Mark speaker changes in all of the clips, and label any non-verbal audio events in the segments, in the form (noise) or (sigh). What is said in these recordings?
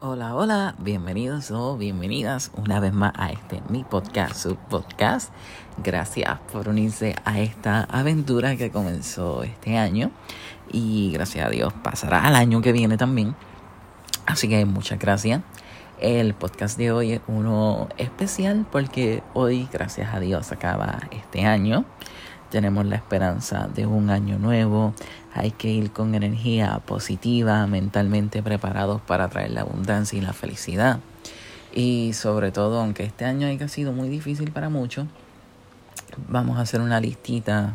Speaker 1: Hola, hola, bienvenidos o bienvenidas una vez más a este mi podcast, su podcast. Gracias por unirse a esta aventura que comenzó este año y gracias a Dios pasará al año que viene también. Así que muchas gracias. El podcast de hoy es uno especial porque hoy, gracias a Dios, acaba este año tenemos la esperanza de un año nuevo, hay que ir con energía positiva, mentalmente preparados para traer la abundancia y la felicidad. Y sobre todo, aunque este año haya sido muy difícil para muchos, vamos a hacer una listita,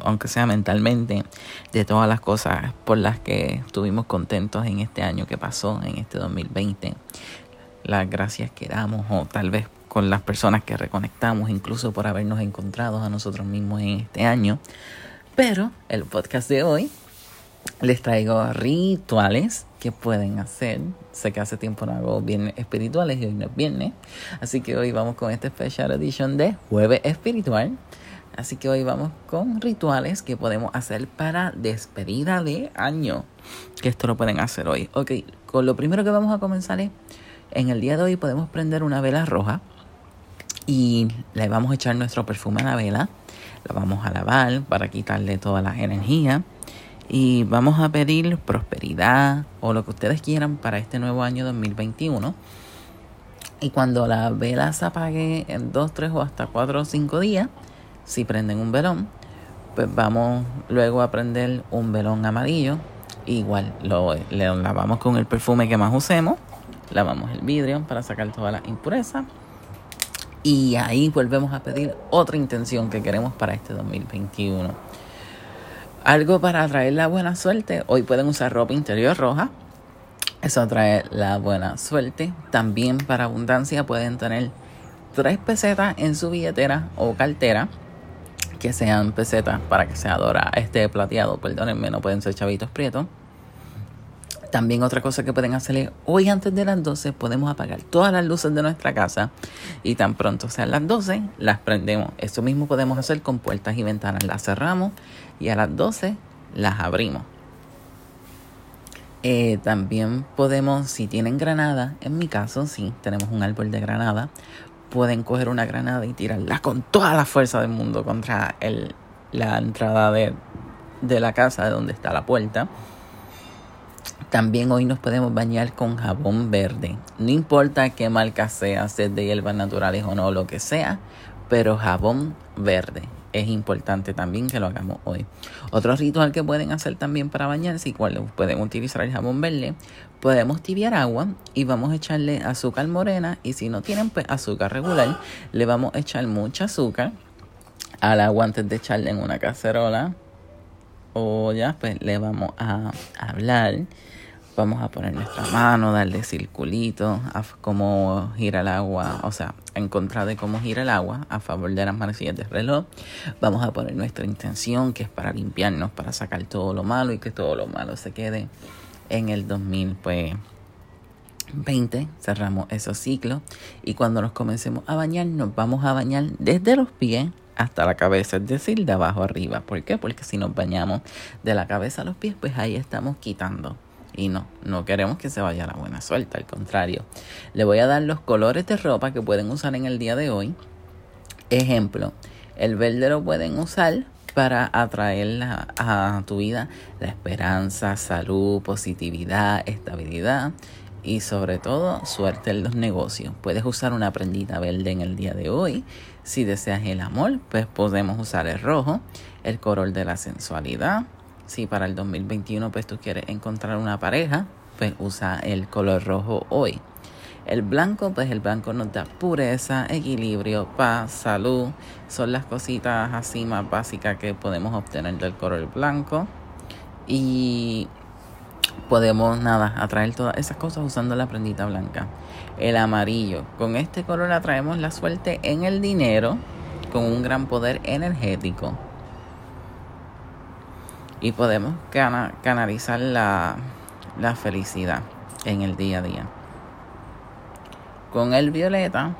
Speaker 1: aunque sea mentalmente, de todas las cosas por las que estuvimos contentos en este año que pasó, en este 2020. Las gracias que damos o tal vez con las personas que reconectamos, incluso por habernos encontrado a nosotros mismos en este año. Pero el podcast de hoy les traigo rituales que pueden hacer. Sé que hace tiempo no hago viernes espirituales y hoy no es viernes. Así que hoy vamos con esta special edition de Jueves Espiritual. Así que hoy vamos con rituales que podemos hacer para despedida de año. Que esto lo pueden hacer hoy. Ok, con lo primero que vamos a comenzar es, en el día de hoy podemos prender una vela roja y le vamos a echar nuestro perfume a la vela, la vamos a lavar para quitarle todas las energías y vamos a pedir prosperidad o lo que ustedes quieran para este nuevo año 2021. Y cuando la vela se apague en 2, 3 o hasta 4 o 5 días, si prenden un velón, pues vamos luego a prender un velón amarillo. Igual lo lavamos con el perfume que más usemos, lavamos el vidrio para sacar todas las impurezas y ahí volvemos a pedir otra intención que queremos para este 2021. Algo para atraer la buena suerte. Hoy pueden usar ropa interior roja. Eso trae la buena suerte. También para abundancia pueden tener tres pesetas en su billetera o cartera. Que sean pesetas para que sea dorada. Este plateado, perdónenme, no pueden ser chavitos prietos. También otra cosa que pueden hacer es, hoy antes de las 12 podemos apagar todas las luces de nuestra casa y tan pronto sean las 12 las prendemos. Eso mismo podemos hacer con puertas y ventanas. Las cerramos y a las 12 las abrimos. Eh, también podemos, si tienen granada, en mi caso, si tenemos un árbol de granada, pueden coger una granada y tirarla con toda la fuerza del mundo contra el, la entrada de, de la casa de donde está la puerta también hoy nos podemos bañar con jabón verde. No importa qué marca sea, si de hierbas naturales o no, lo que sea, pero jabón verde. Es importante también que lo hagamos hoy. Otro ritual que pueden hacer también para bañarse, y cual pueden utilizar el jabón verde, podemos tibiar agua y vamos a echarle azúcar morena. Y si no tienen pues, azúcar regular, le vamos a echar mucha azúcar al agua antes de echarle en una cacerola. O ya, pues le vamos a hablar Vamos a poner nuestra mano, darle circulito a cómo gira el agua, o sea, en contra de cómo gira el agua, a favor de las manecillas del reloj. Vamos a poner nuestra intención, que es para limpiarnos, para sacar todo lo malo y que todo lo malo se quede en el 2020. Pues, cerramos esos ciclos y cuando nos comencemos a bañar, nos vamos a bañar desde los pies hasta la cabeza, es decir, de abajo arriba. ¿Por qué? Porque si nos bañamos de la cabeza a los pies, pues ahí estamos quitando y no, no queremos que se vaya la buena suelta, al contrario. Le voy a dar los colores de ropa que pueden usar en el día de hoy. Ejemplo, el verde lo pueden usar para atraer a tu vida la esperanza, salud, positividad, estabilidad y sobre todo suerte en los negocios. Puedes usar una prendita verde en el día de hoy. Si deseas el amor, pues podemos usar el rojo, el color de la sensualidad, si para el 2021 pues tú quieres encontrar una pareja, pues usa el color rojo hoy. El blanco, pues el blanco nos da pureza, equilibrio, paz, salud. Son las cositas así más básicas que podemos obtener del color blanco. Y podemos, nada, atraer todas esas cosas usando la prendita blanca. El amarillo. Con este color atraemos la suerte en el dinero con un gran poder energético y podemos canalizar la, la felicidad en el día a día. Con el violeta,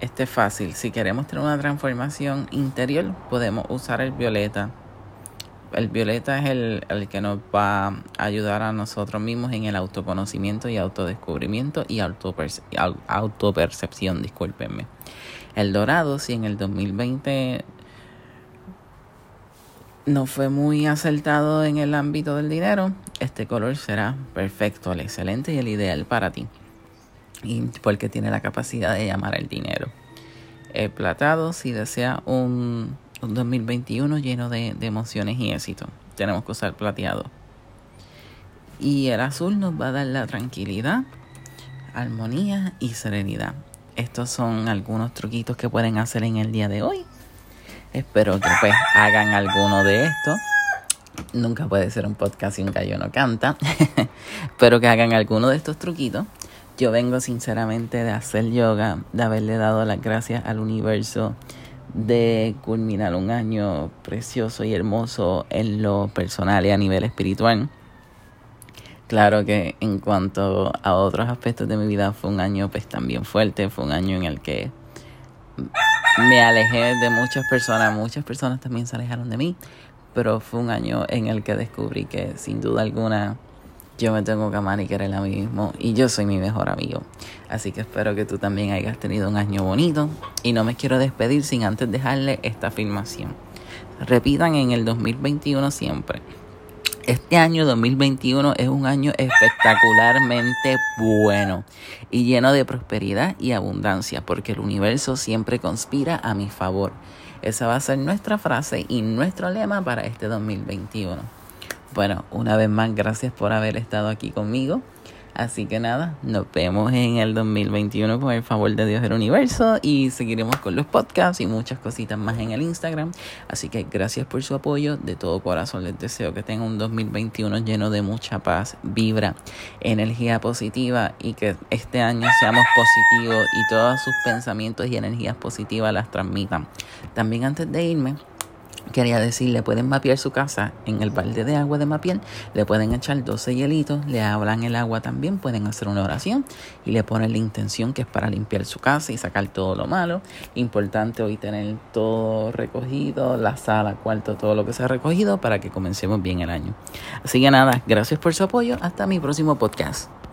Speaker 1: este es fácil. Si queremos tener una transformación interior, podemos usar el violeta el violeta es el, el, que nos va a ayudar a nosotros mismos en el autoconocimiento y autodescubrimiento y autoperce autopercepción, discúlpenme. El dorado, si en el 2020 no fue muy acertado en el ámbito del dinero, este color será perfecto, el excelente y el ideal para ti. Porque tiene la capacidad de llamar el dinero. El platado, si desea un, un 2021 lleno de, emociones y éxito, tenemos que usar plateado. Y el azul nos va a dar la tranquilidad, armonía y serenidad. Estos son algunos truquitos que pueden hacer en el día de hoy Espero que pues hagan alguno de estos. Nunca puede ser un podcast sin gallo no canta. (laughs) Espero que hagan alguno de estos truquitos. Yo vengo sinceramente de hacer yoga, de haberle dado las gracias al universo, de culminar un año precioso y hermoso en lo personal y a nivel espiritual. Claro que en cuanto a otros aspectos de mi vida fue un año pues también fuerte, fue un año en el que me alejé de muchas personas, muchas personas también se alejaron de mí, pero fue un año en el que descubrí que sin duda alguna yo me tengo que amar y querer a mí mismo y yo soy mi mejor amigo. Así que espero que tú también hayas tenido un año bonito y no me quiero despedir sin antes dejarle esta afirmación. Repitan en el 2021 siempre. Este año 2021 es un año espectacularmente bueno y lleno de prosperidad y abundancia porque el universo siempre conspira a mi favor. Esa va a ser nuestra frase y nuestro lema para este 2021. Bueno, una vez más, gracias por haber estado aquí conmigo. Así que nada, nos vemos en el 2021 con el favor de Dios del universo y seguiremos con los podcasts y muchas cositas más en el Instagram. Así que gracias por su apoyo. De todo corazón les deseo que tengan un 2021 lleno de mucha paz, vibra, energía positiva y que este año seamos positivos y todos sus pensamientos y energías positivas las transmitan. También antes de irme, Quería decirle, pueden mapear su casa en el balde de agua de mapiel, le pueden echar 12 hielitos, le hablan el agua también, pueden hacer una oración y le ponen la intención que es para limpiar su casa y sacar todo lo malo. Importante hoy tener todo recogido, la sala, cuarto, todo lo que se ha recogido para que comencemos bien el año. Así que nada, gracias por su apoyo, hasta mi próximo podcast.